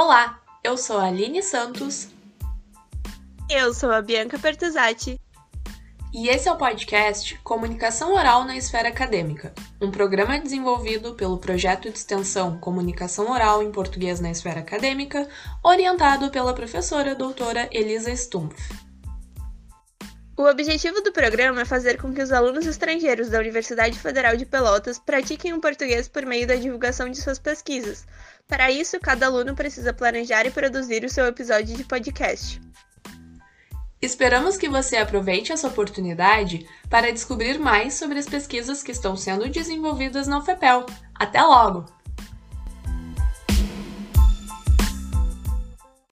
Olá, eu sou a Aline Santos. Eu sou a Bianca Pertuzati. E esse é o podcast Comunicação Oral na Esfera Acadêmica, um programa desenvolvido pelo projeto de extensão Comunicação Oral em Português na Esfera Acadêmica, orientado pela professora doutora Elisa Stumpf. O objetivo do programa é fazer com que os alunos estrangeiros da Universidade Federal de Pelotas pratiquem o português por meio da divulgação de suas pesquisas. Para isso, cada aluno precisa planejar e produzir o seu episódio de podcast. Esperamos que você aproveite essa oportunidade para descobrir mais sobre as pesquisas que estão sendo desenvolvidas na UFPEL. Até logo!